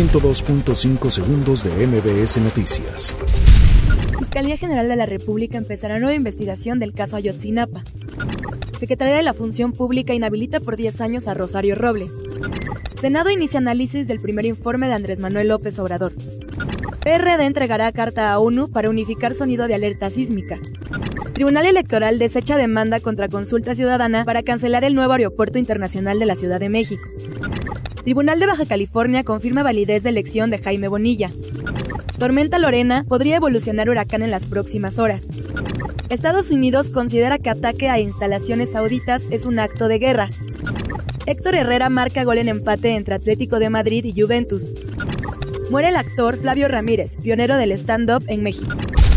102.5 segundos de MBS Noticias. Fiscalía General de la República empezará nueva investigación del caso Ayotzinapa. Secretaría de la Función Pública inhabilita por 10 años a Rosario Robles. Senado inicia análisis del primer informe de Andrés Manuel López Obrador. PRD entregará carta a ONU para unificar sonido de alerta sísmica. Tribunal Electoral desecha demanda contra Consulta Ciudadana para cancelar el nuevo aeropuerto internacional de la Ciudad de México. Tribunal de Baja California confirma validez de elección de Jaime Bonilla. Tormenta Lorena podría evolucionar huracán en las próximas horas. Estados Unidos considera que ataque a instalaciones sauditas es un acto de guerra. Héctor Herrera marca gol en empate entre Atlético de Madrid y Juventus. Muere el actor Flavio Ramírez, pionero del stand-up en México.